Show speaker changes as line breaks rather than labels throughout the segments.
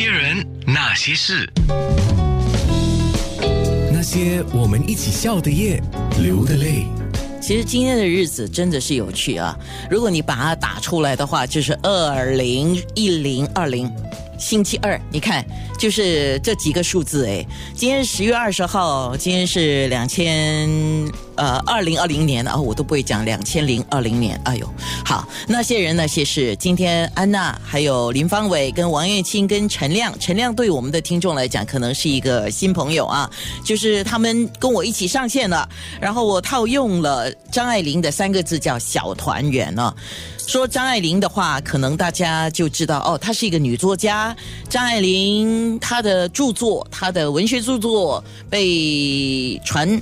些人，那些事，
那些我们一起笑的夜，流的泪。
其实今天的日子真的是有趣啊！如果你把它打出来的话，就是二零一零二零。星期二，你看，就是这几个数字哎。今天十月二十号，今天是两千呃二零二零年啊，我都不会讲两千零二零年。哎呦，好，那些人那些事，今天安娜还有林方伟跟王艳青跟陈亮，陈亮对我们的听众来讲可能是一个新朋友啊，就是他们跟我一起上线了，然后我套用了张爱玲的三个字叫小团圆呢。说张爱玲的话，可能大家就知道哦，她是一个女作家。张爱玲她的著作，她的文学著作被传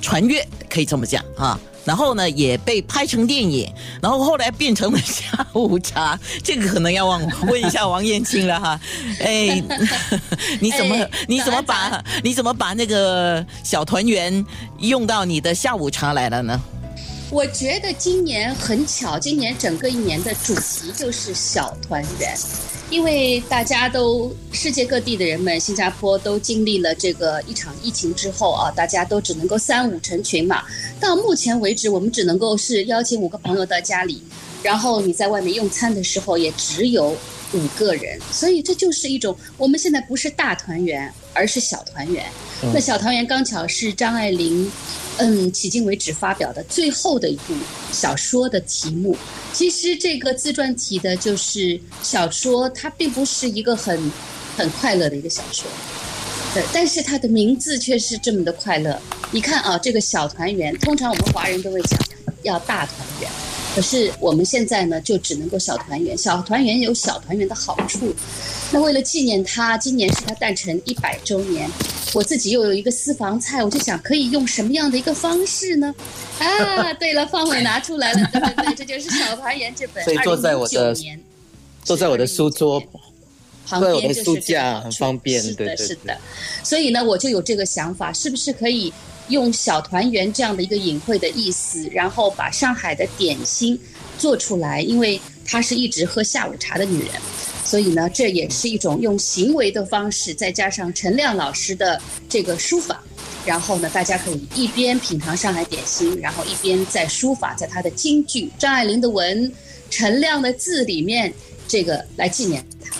传阅，可以这么讲啊。然后呢，也被拍成电影，然后后来变成了下午茶。这个可能要问问一下王燕青了哈。哎，你怎么你怎么把你怎么把那个小团圆用到你的下午茶来了呢？
我觉得今年很巧，今年整个一年的主题就是小团圆，因为大家都世界各地的人们，新加坡都经历了这个一场疫情之后啊，大家都只能够三五成群嘛。到目前为止，我们只能够是邀请五个朋友到家里，然后你在外面用餐的时候也只有五个人，所以这就是一种我们现在不是大团圆，而是小团圆。那小团圆刚巧是张爱玲。嗯，迄今为止发表的最后的一部小说的题目，其实这个自传体的就是小说，它并不是一个很很快乐的一个小说，对，但是它的名字却是这么的快乐。你看啊，这个小团圆，通常我们华人都会讲要大团圆，可是我们现在呢，就只能够小团圆。小团圆有小团圆的好处，那为了纪念他，今年是他诞辰一百周年。我自己又有一个私房菜，我就想可以用什么样的一个方式呢？啊，对了，方伟拿出来了，对对对，这就是《小团圆》这本。
所以坐在我的坐在我的书桌
旁边，
就是书架很方便，
是的，是的。所以呢，我就有这个想法，是不是可以用“小团圆”这样的一个隐晦的意思，然后把上海的点心做出来？因为她是一直喝下午茶的女人。所以呢，这也是一种用行为的方式，再加上陈亮老师的这个书法，然后呢，大家可以一边品尝上海点心，然后一边在书法，在他的京剧张爱玲的文、陈亮的字里面，这个来纪念他。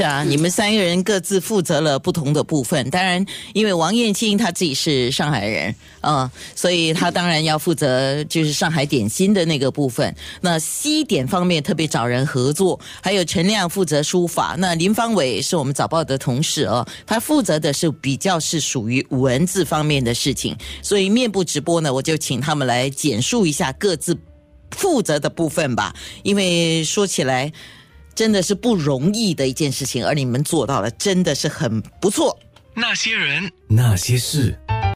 是啊，你们三个人各自负责了不同的部分。当然，因为王燕青他自己是上海人啊，所以他当然要负责就是上海点心的那个部分。那西点方面特别找人合作，还有陈亮负责书法。那林方伟是我们早报的同事哦，他负责的是比较是属于文字方面的事情。所以面部直播呢，我就请他们来简述一下各自负责的部分吧。因为说起来。真的是不容易的一件事情，而你们做到了，真的是很不错。
那些人，
那些事。